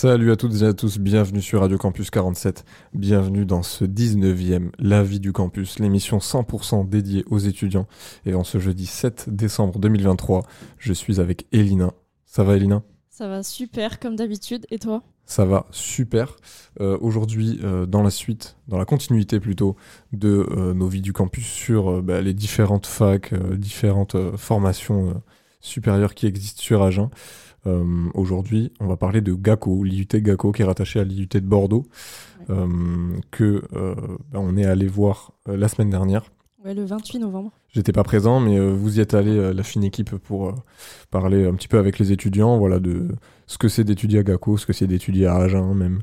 Salut à toutes et à tous, bienvenue sur Radio Campus 47, bienvenue dans ce 19e La vie du campus, l'émission 100% dédiée aux étudiants. Et en ce jeudi 7 décembre 2023, je suis avec Elina. Ça va Elina? Ça va super comme d'habitude, et toi? Ça va super. Euh, Aujourd'hui, euh, dans la suite, dans la continuité plutôt de euh, nos vies du campus sur bah, les différentes facs, différentes formations supérieures qui existent sur Agen. Euh, Aujourd'hui, on va parler de GACO, l'IUT GACO qui est rattaché à l'IUT de Bordeaux, Ouais. euh, que euh, bah, on est allé voir euh, la semaine dernière. Ouais, le 28 novembre. J'étais pas présent, mais euh, vous y êtes allé, euh, la fine équipe, pour euh, parler un petit peu avec les étudiants, voilà, de ce que c'est d'étudier à GACO, ce que c'est d'étudier à Agen même.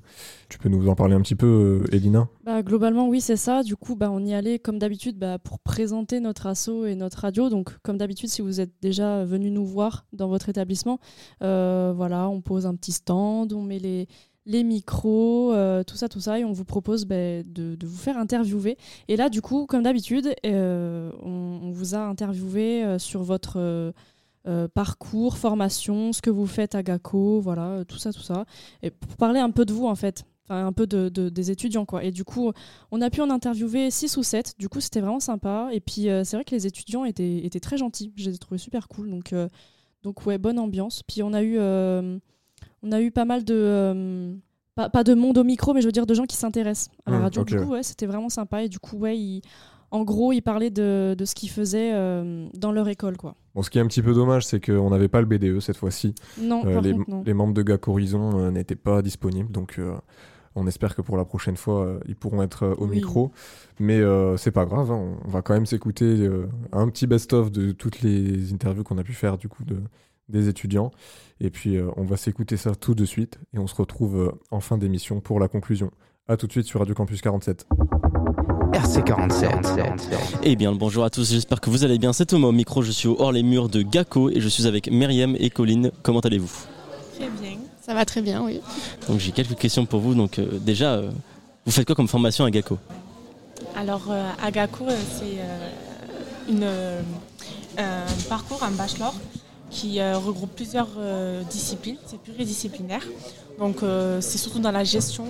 Tu peux nous en parler un petit peu, euh, Elina? Bah, globalement, oui, c'est ça. Du coup, bah, on y allait comme d'habitude bah, pour présenter notre asso et notre radio. Donc, comme d'habitude, si vous êtes déjà venu nous voir dans votre établissement, voilà, on pose un petit stand, on met les, les micros, euh, tout ça, tout ça, et on vous propose bah, de, vous faire interviewer. Et là, du coup, comme d'habitude, euh, on, vous a interviewé euh, sur votre parcours, formation, ce que vous faites à GACO, voilà, tout ça, tout ça. Et pour parler un peu de vous, en fait. Enfin, un peu de, de- des étudiants, quoi. Et du coup, on a pu en interviewer 6 ou 7. Du coup, c'était vraiment sympa. Et puis, c'est vrai que les étudiants étaient, très gentils. Je les ai trouvés super cool. Donc, donc ouais, bonne ambiance. Puis, on a eu, on a eu pas mal de. euh, pas, pas de monde au micro, mais je veux dire de gens qui s'intéressent à la Mmh, radio. du coup, ouais. c'était vraiment sympa. Et du coup, ouais, ils- en gros, ils parlaient de, de ce qu'ils faisaient euh, dans leur école, quoi. Bon, ce qui est un petit peu dommage, c'est qu'on n'avait pas le BDE cette fois-ci. Non, Euh, par les, contre, non. les membres de GAC Horizon euh, n'étaient pas disponibles, donc on espère que pour la prochaine fois, ils pourront être au Oui. micro. Mais c'est pas grave, hein, on va quand même s'écouter un petit best-of de toutes les interviews qu'on a pu faire du coup de, des étudiants. Et puis euh, on va s'écouter ça tout de suite et on se retrouve euh, en fin d'émission pour la conclusion. A tout de suite sur Radio Campus 47. RC47. Eh bien, le bonjour à tous, j'espère que vous allez bien. C'est Thomas au micro, je suis au hors les murs de GACO et je suis avec Myriam et Colline. Comment allez-vous? Très bien. Ça va très bien, oui. Donc j'ai quelques questions pour vous. Donc euh, déjà, euh, vous faites quoi comme formation à GACO Alors, euh, à GACO, euh, c'est euh, une, euh, un parcours, un bachelor qui euh, regroupe plusieurs euh, disciplines. C'est pluridisciplinaire. Donc, euh, c'est surtout dans la gestion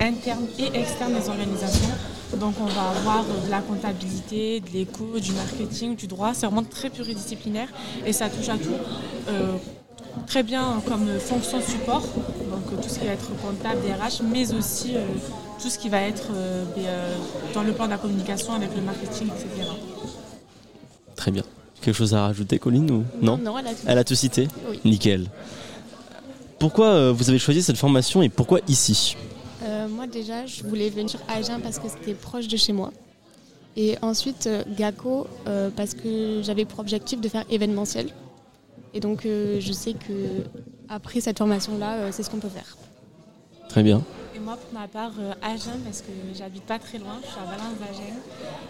interne et externe des organisations. Donc, on va avoir de la comptabilité, de l'éco, du marketing, du droit. C'est vraiment très pluridisciplinaire et ça touche à tout. Très bien comme fonction support, donc tout ce qui va être comptable, DRH, mais aussi tout ce qui va être ben, dans le plan de la communication avec le marketing, etc. Très bien. Quelque chose à rajouter, Colline ou non Non, elle a tout. Elle a tout cité Oui. Nickel. Pourquoi euh, vous avez choisi cette formation et pourquoi ici? Euh, moi déjà, je voulais venir à Agen parce que c'était proche de chez moi. Et ensuite, euh, GACO, euh, parce que j'avais pour objectif de faire événementiel. Et donc, je sais que après cette formation-là, c'est ce qu'on peut faire. Très bien. Moi, pour ma part, euh, Agen, parce que j'habite pas très loin, je suis à Valence d'Agen.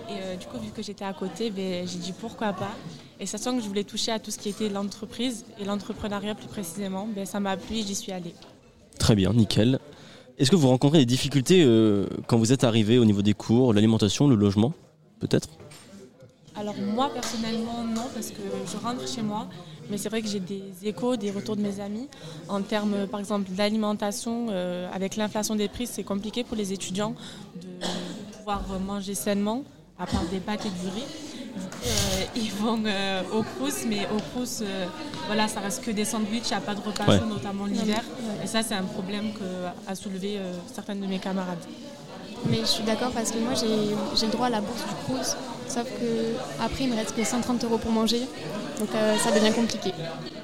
Et euh, du coup, vu que j'étais à côté, ben, j'ai dit pourquoi pas. Et sachant que je voulais toucher à tout ce qui était l'entreprise et l'entrepreneuriat plus précisément, ben, ça m'a plu et j'y suis allée. Très bien, nickel. Est-ce que vous rencontrez des difficultés euh, quand vous êtes arrivé au niveau des cours, l'alimentation, le logement Peut-être? Alors moi personnellement non parce que je rentre chez moi, mais c'est vrai que j'ai des échos, des retours de mes amis en termes par exemple d'alimentation. euh, avec l'inflation des prix, c'est compliqué pour les étudiants de pouvoir manger sainement, à part des pâtes et du riz. Du coup, euh, ils vont euh, au Crous, mais au Crous, euh, voilà, ça reste que des sandwichs, il n'y a pas de repas Ouais. notamment l'hiver. Et ça, c'est un problème que a soulevé euh, certaines de mes camarades. Mais je suis d'accord parce que moi, j'ai j'ai le droit à la bourse du Crous. Sauf que après, il me reste que 130 euros pour manger. Donc, euh, ça devient compliqué.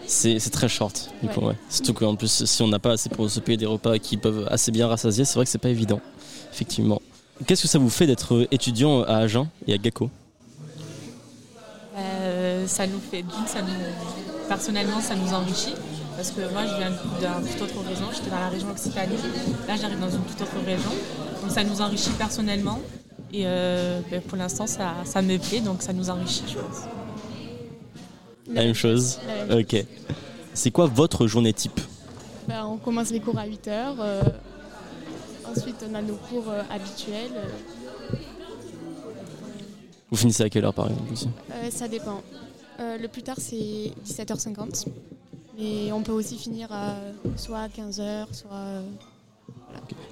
C'est c'est très short, du coup, ouais. Surtout qu'en plus, si on n'a pas assez pour se payer des repas qui peuvent assez bien rassasier, c'est vrai que c'est pas évident, effectivement. Qu'est-ce que ça vous fait d'être étudiant à Agen et à GACO Euh, ça nous fait d'une, ça nous, personnellement, ça nous enrichit. Parce que moi, je viens d'une toute autre région. J'étais dans la région Occitanie. Là, j'arrive dans une toute autre région. Donc, ça nous enrichit personnellement. Et euh, ben, pour l'instant, ça, ça me plaît. Donc, ça nous enrichit, je pense. La même chose. La même Ok. C'est quoi votre journée type? Bah, on commence les cours à 8h. ensuite, on a nos cours euh, habituels. Vous finissez à quelle heure par exemple aussi? Euh, ça dépend. Euh, le plus tard, c'est 17h50. Mais on peut aussi finir à soit 15h, soit. euh,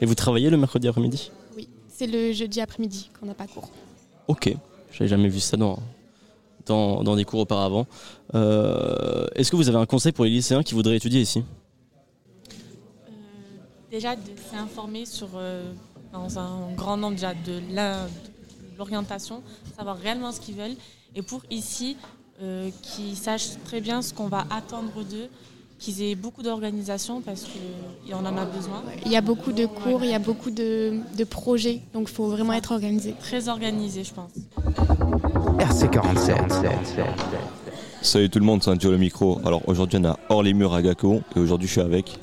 Et vous travaillez le mercredi après-midi? C'est le jeudi après-midi qu'on n'a pas cours. Ok. J'avais jamais vu ça dans, dans, dans des cours auparavant. Euh, Est-ce que vous avez un conseil pour les lycéens qui voudraient étudier ici? Euh, déjà de s'informer sur euh, dans un grand nombre déjà de l'orientation, savoir réellement ce qu'ils veulent et pour ici euh, qu'ils sachent très bien ce qu'on va attendre d'eux, qu'ils aient beaucoup d'organisation parce qu'on en a besoin. Il y a beaucoup de cours, il y a beaucoup de, de projets, donc il faut vraiment être organisé. Très organisé je pense. RC47. Salut tout le monde, c'est Anthio le micro. Alors aujourd'hui on a hors les murs à Gako et aujourd'hui je suis avec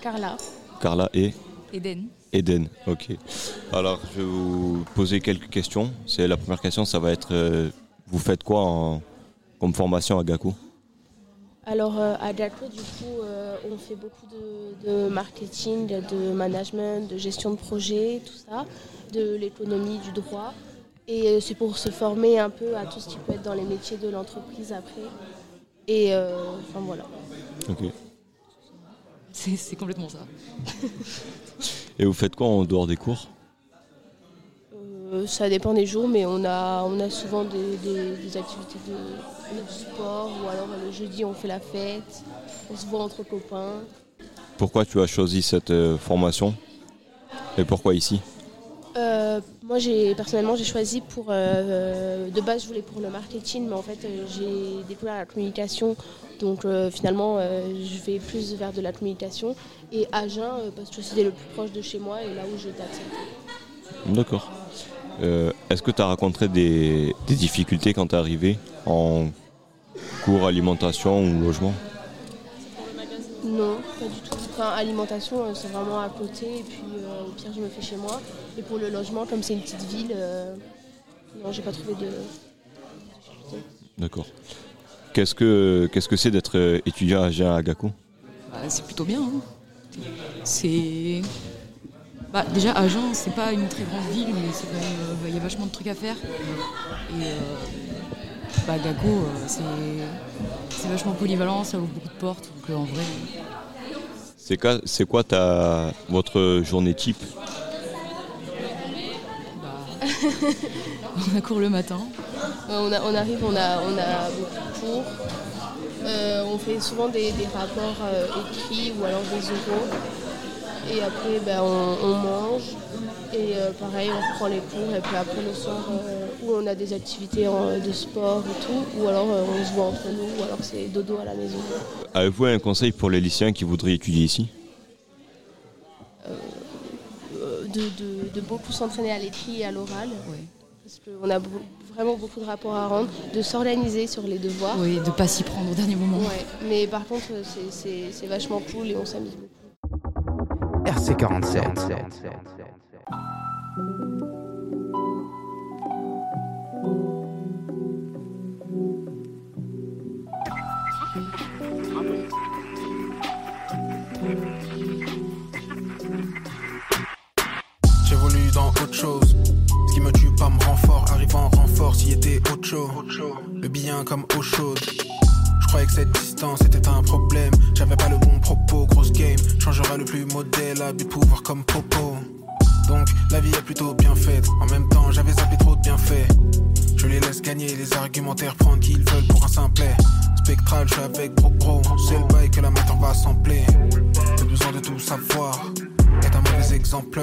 Carla. Carla et Eden. Eden. Ok. Alors je vais vous poser quelques questions. C'est la première question, ça va être euh, vous faites quoi en, comme formation à Gako Alors euh, à Jaco, du coup, euh, on fait beaucoup de, de marketing, de management, de gestion de projet, tout ça, de l'économie, du droit. Et euh, c'est pour se former un peu à tout ce qui peut être dans les métiers de l'entreprise après. Et euh, enfin voilà. Ok. C'est c'est complètement ça. Et vous faites quoi en dehors des cours? Euh, ça dépend des jours, mais on a, on a souvent des, des- des activités de, de sport, ou alors le jeudi on fait la fête, on se voit entre copains. Pourquoi tu as choisi cette euh, formation? Et pourquoi ici? Euh, moi, j'ai personnellement, j'ai choisi pour. euh, de base, je voulais pour le marketing, mais en fait, j'ai découvert la communication. Donc, finalement, je vais plus vers de la communication. Et Agen, parce que c'était le plus proche de chez moi et là où j'étais acceptée. D'accord. Est-ce que tu as rencontré des, des difficultés quand tu es arrivé? En cours alimentation ou logement Non, pas du tout. Enfin, alimentation, euh, c'est vraiment à côté. Et puis, euh, au pire, je me fais chez moi. Et pour le logement, comme c'est une petite ville, euh, non, j'ai pas trouvé de. D'accord. Qu'est-ce que qu'est-ce que c'est d'être euh, étudiant à Gako Bah, c'est plutôt bien. hein. C'est. Bah, déjà, Agen, c'est pas une très grande ville, mais c'est quand même. euh, Il y a vachement de trucs à faire. Et. euh, bah, Gako, euh, c'est. C'est vachement polyvalent, ça ouvre beaucoup de portes. Donc, euh, en vrai. C'est quoi, c'est quoi ta, votre journée type? Bah, on a cours le matin. Ouais, on, a- on arrive, on a, on a beaucoup de cours. Euh, on fait souvent des, des rapports euh, écrits ou alors des oraux. Et après, ben, on, on mange. Euh, pareil, on reprend les cours. Et puis après, le soir, euh, où on a des activités en- de sport et tout. Ou alors, euh, on se voit entre nous. Ou alors, c'est dodo à la maison. Avez-vous un conseil pour les lycéens qui voudraient étudier ici? Euh, de, de- de beaucoup s'entraîner à l'écrit et à l'oral. Parce qu'on a vraiment beaucoup de rapports à rendre. De s'organiser sur les devoirs. Oui, de pas s'y prendre au dernier moment. Ouais, mais par contre, c'est vachement cool et on s'amuse beaucoup. RC47. J'évolue dans autre chose. Ce qui me tue pas me rend fort. Arrive en renfort s'il était autre chose. Le bien comme eau chaude. Je croyais que cette distance était un problème. J'avais pas le bon propos, grosse game. Changera le plus modèle, de pouvoir comme Popo. Donc la vie est plutôt bien faite. En même temps, j'avais zappé trop de bienfaits. Je les laisse gagner, les argumentaires prendre qui ils veulent pour un simplet. Spectral, je suis avec Bro Bro. C'est le bail que la matière va sampler. J'ai besoin de tout savoir. Est un mauvais exemple.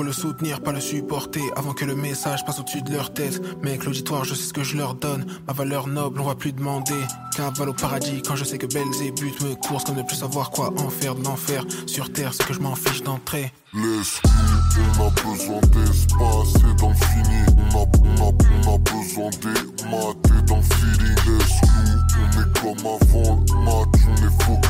Faut le soutenir, pas le supporter avant que le message passe au-dessus de leur tête. Mec, l'auditoire, je sais ce que je leur donne. Ma valeur noble, on va plus demander. Cavale au paradis quand je sais que Belzébuth me course comme ne plus savoir quoi en faire de l'enfer. Sur terre, c'est que je m'en fiche d'entrer. Laisse-nous, on a besoin d'espace et dans le fini. On a, on a, on a besoin des maths et le feeling. Laisse-nous, on est comme avant le on est focus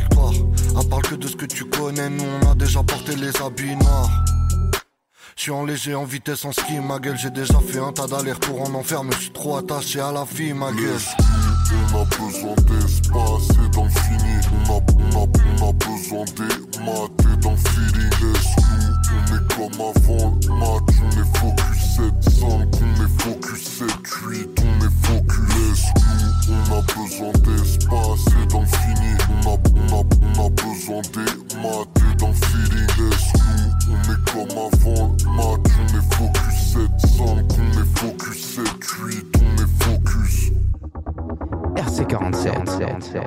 victoire. À part que de ce que tu connais, nous on a déjà porté les habits noirs. Je suis en léger, en vitesse, en ski, ma gueule. J'ai déjà fait un tas d'allers-retours en enfer, mais je suis trop attaché à la vie, ma gueule. On a besoin d'espace et dans le fini. On a, on a, on a besoin des maths le feeling. Laisse-nous, on est comme avant le match. On est focus 7-5, on est focus 7-8, on est focus. Laisse-nous, on a besoin d'espace et dans le fini. On a, on a, on a besoin des maths et le feeling. Laisse-nous, on est comme avant le match. On est focus 7-5, on est focus 7-8, on est focus. RC47.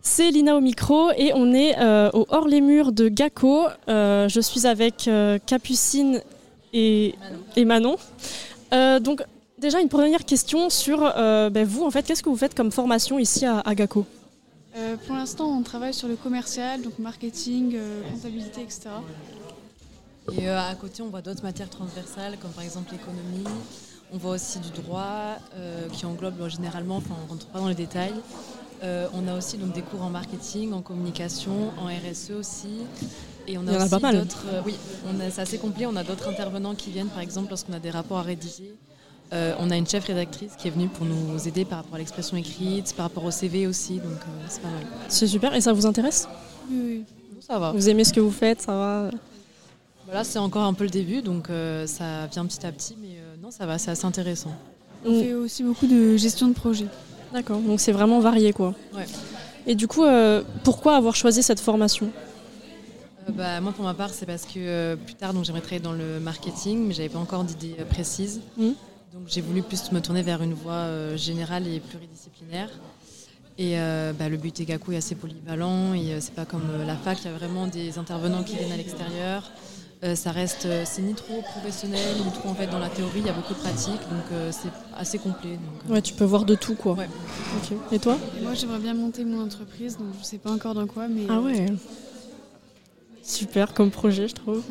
C'est Lina au micro et on est euh, au hors les murs de Gaco. Euh, je suis avec euh, Capucine et, et Manon. Euh, donc déjà une première question sur euh, ben, vous en fait, qu'est-ce que vous faites comme formation ici à, à Gaco Euh, pour l'instant, on travaille sur le commercial, donc marketing, euh, comptabilité, etc. Et euh, à côté, on voit d'autres matières transversales, comme par exemple l'économie. On voit aussi du droit, euh, qui englobe bon, généralement, enfin on ne rentre pas dans les détails. Euh, on a aussi donc, des cours en marketing, en communication, en RSE aussi. Et on a Il y en a aussi pas mal. d'autres. euh, oui, on a- c'est assez complet. On a d'autres intervenants qui viennent, par exemple, lorsqu'on a des rapports à rédiger. Euh, on a une chef rédactrice qui est venue pour nous aider par rapport à l'expression écrite, par rapport au CV aussi, donc euh, c'est pas mal. C'est super et ça vous intéresse? Oui, oui. Ça va. Vous aimez ce que vous faites, ça va? Voilà, c'est encore un peu le début, donc euh, ça vient petit à petit, mais ça va, c'est assez intéressant. On fait aussi beaucoup de gestion de projet. D'accord, donc c'est vraiment varié quoi. Ouais. Et du coup, euh, pourquoi avoir choisi cette formation? Euh, bah, moi, pour ma part, c'est parce que euh, plus tard, donc j'aimerais travailler dans le marketing, mais j'avais pas encore d'idée euh, précise. Mhm. Donc j'ai voulu plus me tourner vers une voie générale et pluridisciplinaire. Et bah, le but Gaku est assez polyvalent et c'est pas comme la fac, il y a vraiment des intervenants qui viennent à l'extérieur. Euh, ça reste, euh, c'est ni trop professionnel, ni trop en fait dans la théorie, il y a beaucoup de pratiques, donc euh, c'est assez complet. donc, euh, Ouais, tu peux voir de tout quoi. Ouais. Ok. Et toi? Et moi, j'aimerais bien monter mon entreprise, donc je sais pas encore dans quoi, mais. Ah ouais. Super comme projet, je trouve.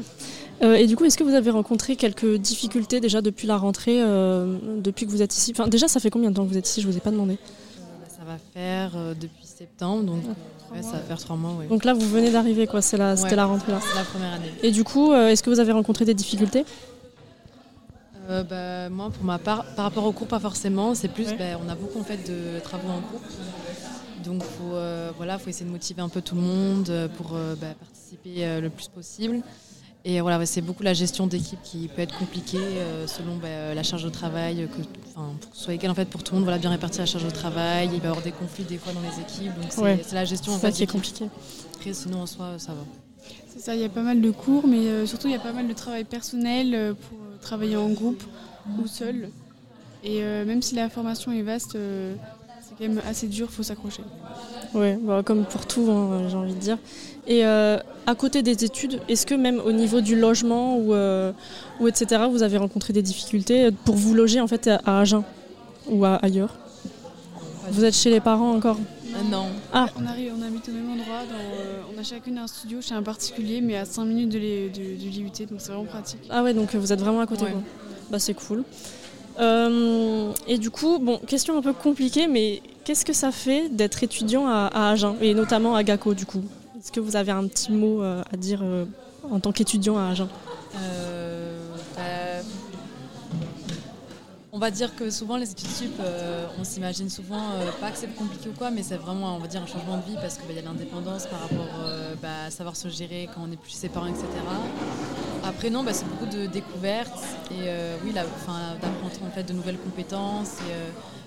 Euh, et du coup, est-ce que vous avez rencontré quelques difficultés déjà depuis la rentrée, euh, depuis que vous êtes ici? Enfin, déjà, ça fait combien de temps que vous êtes ici? Je vous ai pas demandé. Ça va faire euh, depuis septembre, donc euh, ouais, ça va faire trois mois. Ouais. Donc là, vous venez d'arriver, quoi. C'est la, c'était Ouais, la rentrée là. C'est la première année. Et du coup, euh, est-ce que vous avez rencontré des difficultés Euh, bah, moi, pour ma part, par rapport au cours, pas forcément. C'est plus, bah, on a beaucoup en fait de travaux en cours. Donc, faut, euh, voilà, faut essayer de motiver un peu tout le monde euh, pour euh, bah, participer euh, le plus possible. Et voilà, ouais, c'est beaucoup la gestion d'équipe qui peut être compliquée euh, selon bah, la charge de travail, euh, que, enfin, pour que ce soit égal en fait pour tout le monde. Voilà, bien répartir la charge de travail. Il va y avoir des conflits des fois dans les équipes. Donc, c'est Ouais. la gestion en C'est ça fait, qui est d'équipe. compliqué. Après, sinon, en soi, ça va. C'est ça, il y a pas mal de cours, mais euh, surtout il y a pas mal de travail personnel euh, pour euh, travailler en groupe ou seul. Et euh, même si la formation est vaste, euh, c'est quand même assez dur, faut s'accrocher. Ouais, bah, comme pour tout, hein, j'ai envie de dire. Et euh, à côté des études, est-ce que même au niveau du logement ou, euh, ou etc., vous avez rencontré des difficultés pour vous loger en fait à Agen ou à- ailleurs? Vous êtes chez les parents encore? Non. Ah. On, arrive, on habite au même endroit, dans, euh, on a chacune un studio chez un particulier, mais à 5 minutes de l'IUT, donc c'est vraiment pratique. Ah ouais, donc vous êtes vraiment à côté. Ouais. quoi. Bah c'est cool. Euh, et du coup, bon, question un peu compliquée, mais qu'est-ce que ça fait d'être étudiant à, Agen et notamment à Gaco du coup? Est-ce que vous avez un petit mot euh, à dire euh, en tant qu'étudiant à Agen? Euh, on va dire que souvent les études sup, euh, on s'imagine souvent euh, pas que c'est compliqué ou quoi, mais c'est vraiment on va dire un changement de vie parce qu'il y a l'indépendance par rapport euh, bah, à savoir se gérer quand on n'est plus ses parents, etc. Après non, bah, c'est beaucoup de découvertes et oui, d'apprendre en fait de nouvelles compétences. et,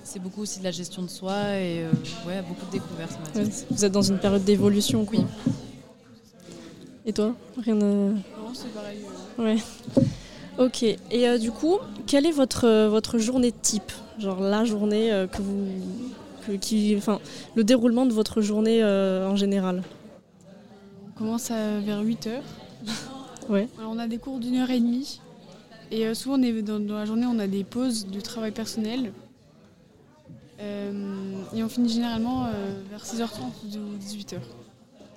c'est beaucoup aussi de la gestion de soi et ouais, beaucoup de découvertes. Ouais. Vous êtes dans une période d'évolution, quoi. Et toi Rien de... Non, c'est pareil. Ouais. Ok. Et du coup, quelle est votre, euh, votre journée type Genre la journée euh, que vous. que- qui, enfin, le déroulement de votre journée euh, en général? On commence à- vers 8h. Ouais. Alors, on a des cours d'une heure et demie. Et souvent, on est, dans, dans la journée, on a des pauses de travail personnel. Euh, et on finit généralement euh, vers 6h30 ou 18h.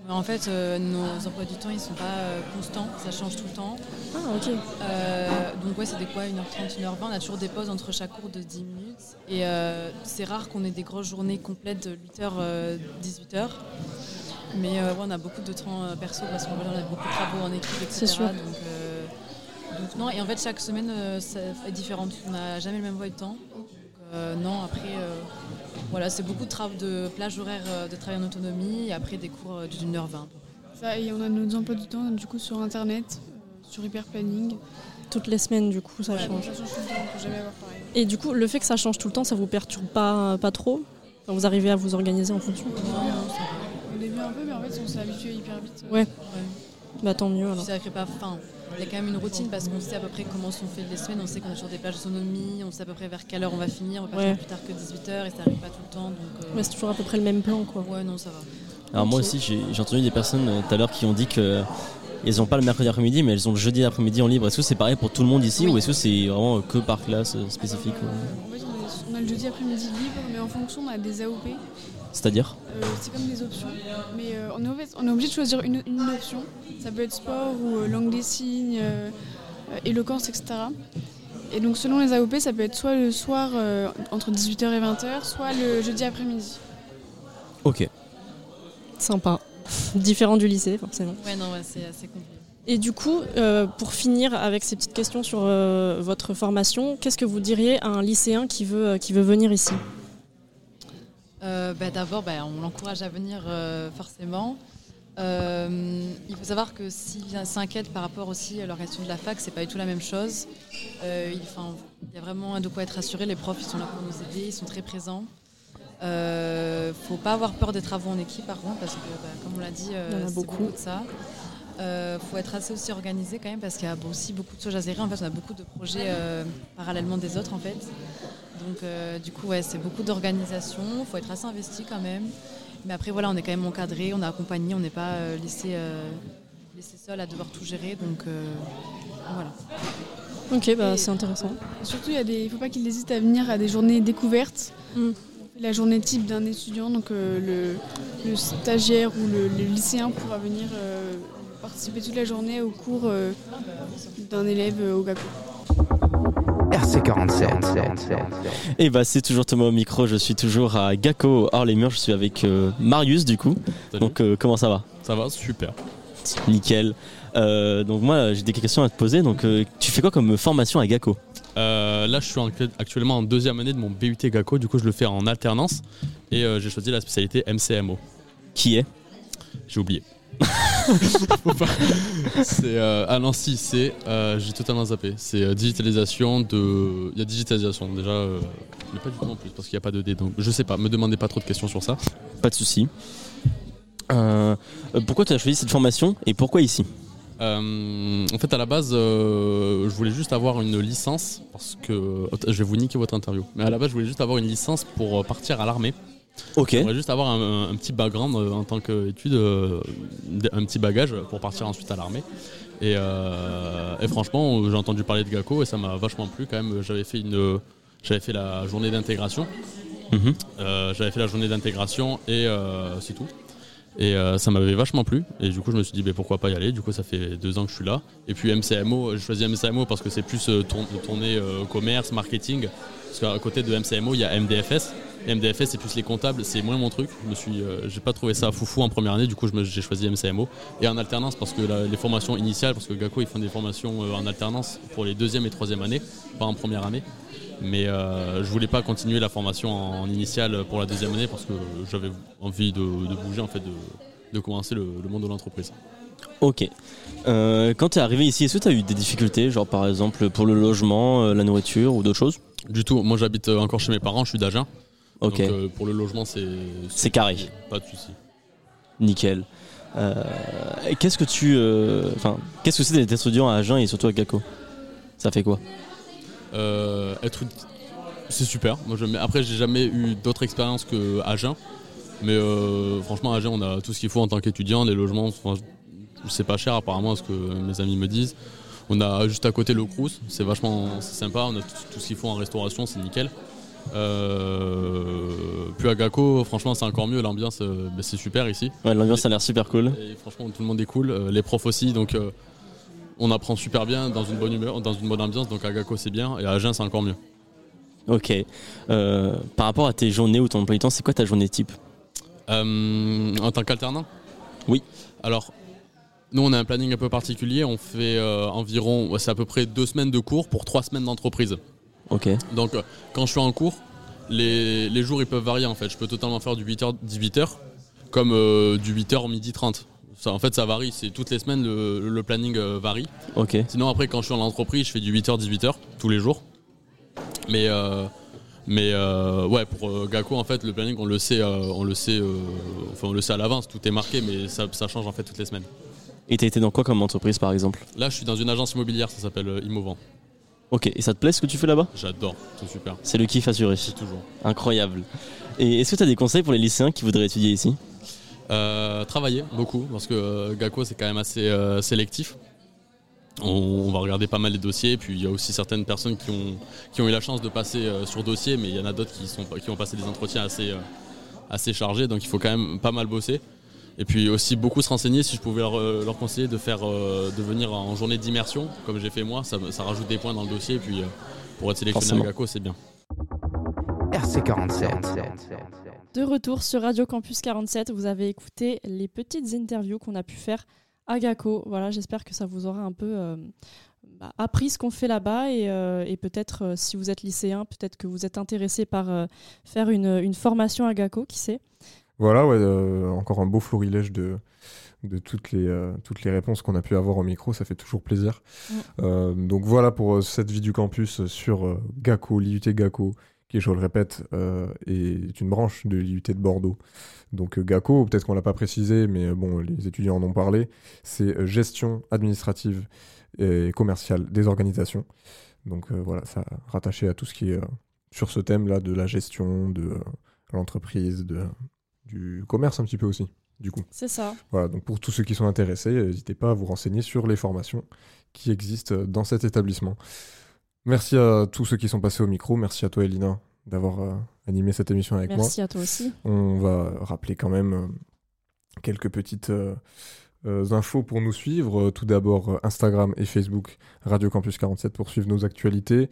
En fait, euh, nos emplois du temps, ils sont pas euh, constants, ça change tout le temps. Ah, ok. Euh, donc, ouais, c'est des quoi 1h30, 1h20. On a toujours des pauses entre chaque cours de 10 minutes. Et c'est rare qu'on ait des grosses journées complètes de 8h, 18h. Mais ouais, on a beaucoup de temps perso parce qu'on a beaucoup de travaux en équipe, etc. C'est sûr. Donc, donc, non, et en fait, chaque semaine ça est différente. On n'a jamais le même emploi du temps. Donc, non, après, voilà, c'est beaucoup de, travaux de plage horaire euh, de travail en autonomie et après des cours euh, d'une heure vingt. Ça, et on a nos emplois du temps du coup sur internet, euh, sur Hyperplanning. Toutes les semaines, du coup, ça Ouais, change. Ça change tout le temps, on peut jamais avoir pareil. Et du coup, le fait que ça change tout le temps, ça vous perturbe pas, pas trop? Enfin, Vous arrivez à vous organiser en fonction? Au début un peu, mais en fait on s'est habitué hyper vite. Ouais. Bah tant mieux alors. Ça crée pas faim. Il y a quand même une routine parce qu'on sait à peu près comment sont faites les semaines, on sait qu'on a toujours des plages d'autonomie, on sait à peu près vers quelle heure on va finir, on va pas Ouais. plus tard que 18h et ça arrive pas tout le temps. Donc, euh, Mais c'est toujours à peu près le même plan quoi. Ouais, non, ça va. Alors moi aussi, j'ai entendu des personnes euh, tout à l'heure qui ont dit que elles n'ont pas le mercredi après-midi, mais elles ont le jeudi après-midi en libre. Est-ce que c'est pareil pour tout le monde ici ou est-ce que c'est vraiment euh, que par classe euh, spécifique euh, En fait, on, est- on a le jeudi après-midi libre, mais en fonction, on a des AOP. C'est-à-dire Euh, c'est comme des options. Mais euh, on, est, on obligé de choisir une, une option. Ça peut être sport ou euh, langue des signes, euh, euh, éloquence, etc. Et donc, selon les AOP, ça peut être soit le soir euh, entre 18h et 20h, soit le jeudi après-midi. Ok. Sympa. Différent du lycée forcément. Ouais, non, ouais, c'est assez compliqué. Et du coup, euh, pour finir avec ces petites questions sur euh, votre formation, qu'est-ce que vous diriez à un lycéen qui veut, euh, qui veut venir ici? Euh, bah, D'abord, bah, on l'encourage à venir euh, forcément. Euh, il faut savoir que s'il s'inquiète par rapport aussi à l'organisation de la fac, c'est pas du tout la même chose. Il, il y a vraiment de quoi être rassuré. Les profs, ils sont là pour nous aider, ils sont très présents. Euh, faut pas avoir peur des travaux en équipe, par contre, parce que, bah, comme on l'a dit, Il y en a c'est beaucoup. de ça. Euh, faut être assez aussi organisé quand même, parce qu'il y a aussi beaucoup de choses à gérer. En fait, on a beaucoup de projets parallèlement des autres, en fait. Donc, euh, du coup, ouais, c'est beaucoup d'organisation. Il faut être assez investi quand même. Mais après, voilà, on est quand même encadré, on est accompagné, on n'est pas euh, laissé, euh, laissé seul à devoir tout gérer. Donc, euh, voilà. Ok, bah, c'est intéressant. Surtout, il ne faut pas qu'il hésite à venir à des journées découvertes. Mm. La journée type d'un étudiant, donc euh, le, le stagiaire ou le, le lycéen pourra venir euh, participer toute la journée au cours euh, d'un élève euh, au GACO. RC47. Et bah c'est toujours Thomas au micro, je suis toujours à Gaco hors les murs, je suis avec euh, Marius du coup. Donc euh, comment ça va? Ça va, super. Nickel. Euh, donc moi j'ai des questions à te poser, donc euh, tu fais quoi comme formation à Gaco Euh, là, je suis en- actuellement en deuxième année de mon BUT GACO, du coup, je le fais en alternance et euh, j'ai choisi la spécialité MCMO. Qui est? J'ai oublié. C'est euh, à Nancy, c'est euh, j'ai totalement zappé. C'est euh, digitalisation de. Il y a digitalisation déjà, euh, mais pas du tout en plus parce qu'il n'y a pas de D. Donc je sais pas. Me demandez pas trop de questions sur ça. Pas de souci. Pourquoi tu as choisi cette formation et pourquoi ici? En fait, à la base, je voulais juste avoir une licence parce que je vais vous niquer votre interview. Mais à la base, je voulais juste avoir une licence pour partir à l'armée. Ok. Je voulais juste avoir un, un petit background euh, en tant qu'étude, euh, un petit bagage pour partir ensuite à l'armée. Et, euh, et franchement, j'ai entendu parler de GACO et ça m'a vachement plu quand même. J'avais fait une, j'avais fait la journée d'intégration. Mhm. J'avais fait la journée d'intégration et c'est tout. Et ça m'avait vachement plu. Et du coup, je me suis dit, ben, pourquoi pas y aller. Du coup, ça fait deux ans que je suis là. Et puis MCMO, j'ai choisi MCMO parce que c'est plus tourn- tourné commerce, marketing. Parce qu'à côté de MCMO, il y a MDFS. MDFS, c'est plus les comptables, c'est moins mon truc. Je me suis, euh, j'ai pas trouvé ça foufou en première année. Du coup, j'ai choisi MCMO. Et en alternance, parce que les formations initiales, parce que GACO, ils font des formations euh, en alternance pour les deuxième et troisième années, pas en première année. Mais euh, je voulais pas continuer la formation en, initiale pour la deuxième année parce que j'avais envie de, bouger, en fait, de, de commencer le, le monde de l'entreprise. Ok. Euh, quand tu es arrivé ici, est-ce que tu as eu des difficultés, genre par exemple pour le logement, euh, la nourriture ou d'autres choses? Du tout. Moi, j'habite euh, encore chez mes parents, je suis d'Agen. Ok. Donc, euh, pour le logement, c'est. C'est carré. Pas de souci. Nickel. Qu'est-ce que tu, enfin, qu'est-ce que c'est d'être étudiant à Agen et surtout à Gaco Ça fait quoi? Euh, être c'est super moi après j'ai jamais eu d'autres expériences que Agen mais euh, franchement à Agen on a tout ce qu'il faut en tant qu'étudiant les logements enfin, c'est pas cher apparemment, ce que mes amis me disent. On a juste à côté le Crous, c'est vachement sympa, on a tout, tout ce qu'ils font en restauration, c'est nickel. Euh, puis à Gako, franchement, c'est encore mieux. L'ambiance, euh, bah, c'est super ici. Ouais, l'ambiance a l'air super cool. Et franchement, tout le monde est cool. Euh, les profs aussi, donc euh, on apprend super bien dans une bonne humeur, dans une bonne ambiance. Donc à Gako, c'est bien. Et à Agen, c'est encore mieux. Ok. Par rapport à tes journées ou ton emploi du temps, c'est quoi ta journée type? En tant qu'alternant? Oui. Alors, nous, on a un planning un peu particulier. On fait euh, environ, c'est à peu près deux semaines de cours pour trois semaines d'entreprise. Ok. Donc, euh, quand je suis en cours, les, les jours ils peuvent varier en fait. Je peux totalement faire du 8h, 18h, comme euh, du 8h, midi 30. Ça, en fait, ça varie. C'est toutes les semaines, le, le planning euh, varie. Ok. Sinon, après, quand je suis en entreprise, je fais du 8h, 18h tous les jours. Mais, mais euh, ouais, pour euh, Gako, en fait, le planning, on le sait, euh, on le sait, enfin, on le sait à l'avance. Tout est marqué, mais ça, ça change en fait toutes les semaines. Et t'as été dans quoi comme entreprise par exemple Là, je suis dans une agence immobilière, ça s'appelle euh, Immovent. Ok. Et ça te plaît ce que tu fais là-bas J'adore, c'est super. C'est le kiff assuré. toujours. Incroyable. Et est-ce que tu as des conseils pour les lycéens qui voudraient étudier ici Euh, travailler beaucoup parce que euh, Gako c'est quand même assez euh, sélectif. On, on va regarder pas mal les dossiers, puis il y a aussi certaines personnes qui ont, qui ont eu la chance de passer euh, sur dossier, mais il y en a d'autres qui, sont, qui ont passé des entretiens assez, euh, assez chargés, donc il faut quand même pas mal bosser. Et puis aussi beaucoup se renseigner, si je pouvais leur, euh, leur conseiller de, faire, euh, de venir en journée d'immersion, comme j'ai fait moi, ça, ça rajoute des points dans le dossier, et puis euh, pour être sélectionné Forcément. à Gako c'est bien. RC47. De retour sur Radio Campus 47, vous avez écouté les petites interviews qu'on a pu faire à Gako. Voilà, j'espère que ça vous aura un peu euh, bah, appris ce qu'on fait là-bas et, euh, et peut-être euh, si vous êtes lycéen, peut-être que vous êtes intéressé par euh, faire une, une formation à Gako, qui sait. Voilà, ouais, euh, encore un beau florilège de, de toutes, les, euh, toutes les réponses qu'on a pu avoir au micro, ça fait toujours plaisir. Mm. Euh, donc voilà pour cette vie du campus sur Gako, l'IUT Gako, qui, je le répète, est une branche de l'IUT de Bordeaux. Donc Gako, peut-être qu'on l'a pas précisé, mais bon, les étudiants en ont parlé, c'est gestion administrative et commerciale des organisations. Donc voilà, ça rattaché à tout ce qui est sur ce thème-là de la gestion, de l'entreprise, de, du commerce un petit peu aussi, du coup. C'est ça. Voilà, donc pour tous ceux qui sont intéressés, n'hésitez pas à vous renseigner sur les formations qui existent dans cet établissement. Merci à tous ceux qui sont passés au micro. Merci à toi, Elina, d'avoir euh, animé cette émission avec moi. Merci à toi aussi. On va rappeler quand même euh, quelques petites euh, infos pour nous suivre. Tout d'abord, Instagram et Facebook, Radio Campus 47 pour suivre nos actualités.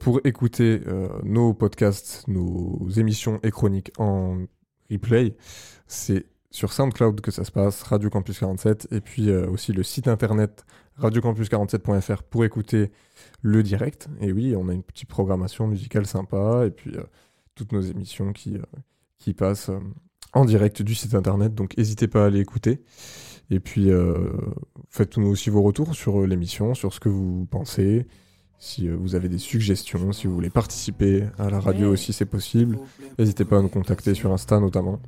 Pour écouter nos podcasts, nos émissions et chroniques en replay, c'est sur SoundCloud que ça se passe, Radio Campus 47, et puis euh, aussi le site internet radiocampus47.fr pour écouter le direct. Et oui, on a une petite programmation musicale sympa, et puis euh, toutes nos émissions qui, euh, passent en direct du site internet, donc n'hésitez pas à aller écouter. Et puis faites-nous aussi vos retours sur l'émission, sur ce que vous pensez. Si euh, vous avez des suggestions, si vous voulez participer à la radio aussi, c'est possible. N'hésitez pas à nous contacter sur Insta notamment.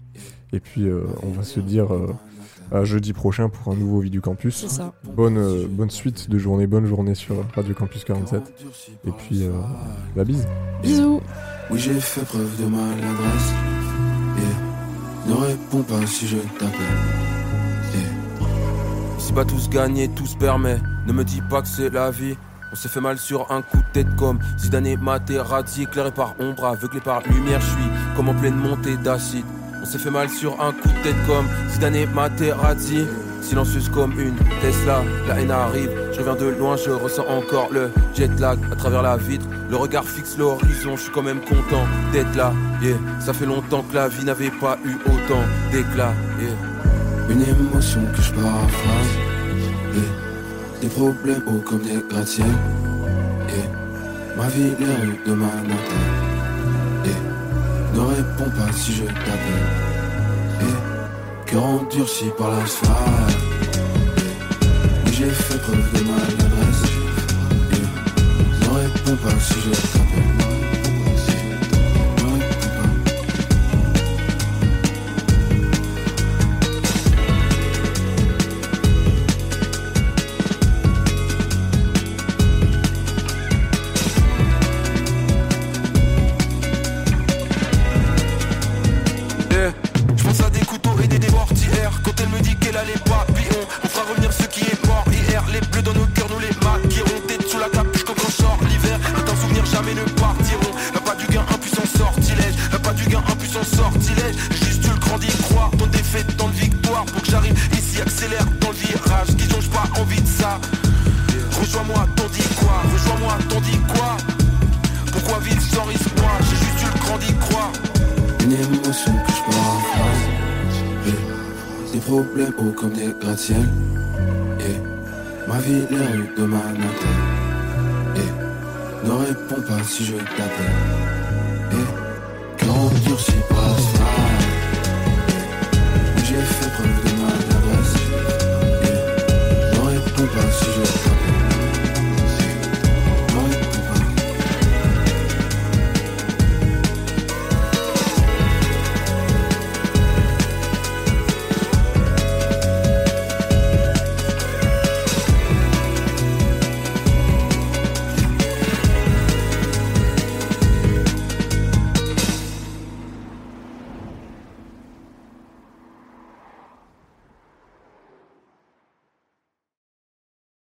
Et puis euh, on va se dire euh, à jeudi prochain pour un nouveau Vie du Campus. Ça. Bonne, euh, bonne suite de journée, bonne journée sur Radio Campus 47. Et puis, euh, la bise. Bisous. Oui, j'ai fait preuve de maladresse. Yeah. Ne réponds pas si je t'appelle. Yeah. C'est pas tous gagné, tout se permet. Ne me dis pas que c'est la vie. On s'est fait mal sur un coup de tête comme Zidane et Materazzi, éclairé par ombre, aveuglé par lumière, je suis comme en pleine montée d'acide. On s'est fait mal sur un coup de tête comme Zidane et Materazzi, silencieuse comme une Tesla. La haine arrive, je reviens de loin, je ressens encore le jet lag à travers la vitre. Le regard fixe l'horizon, je suis quand même content d'être là. Yeah, ça fait longtemps que la vie n'avait pas eu autant d'éclat. Yeah. Une émotion que je paraphrase. Yeah. Des problèmes hauts comme des gratte-ciels. Yeah. Ma vie, les rues de Manhattan. Yeah. Ne réponds pas si je t'appelle. Yeah. Cœur endurci par l'asphalte. Oui, j'ai fait preuve de maladresse. Ne réponds pas si je t'appelle. des problèmes hauts comme des gratte-ciel. et Ma vie, les rues de Manhattan. et Ne réponds pas si je t'appelle. Yeah.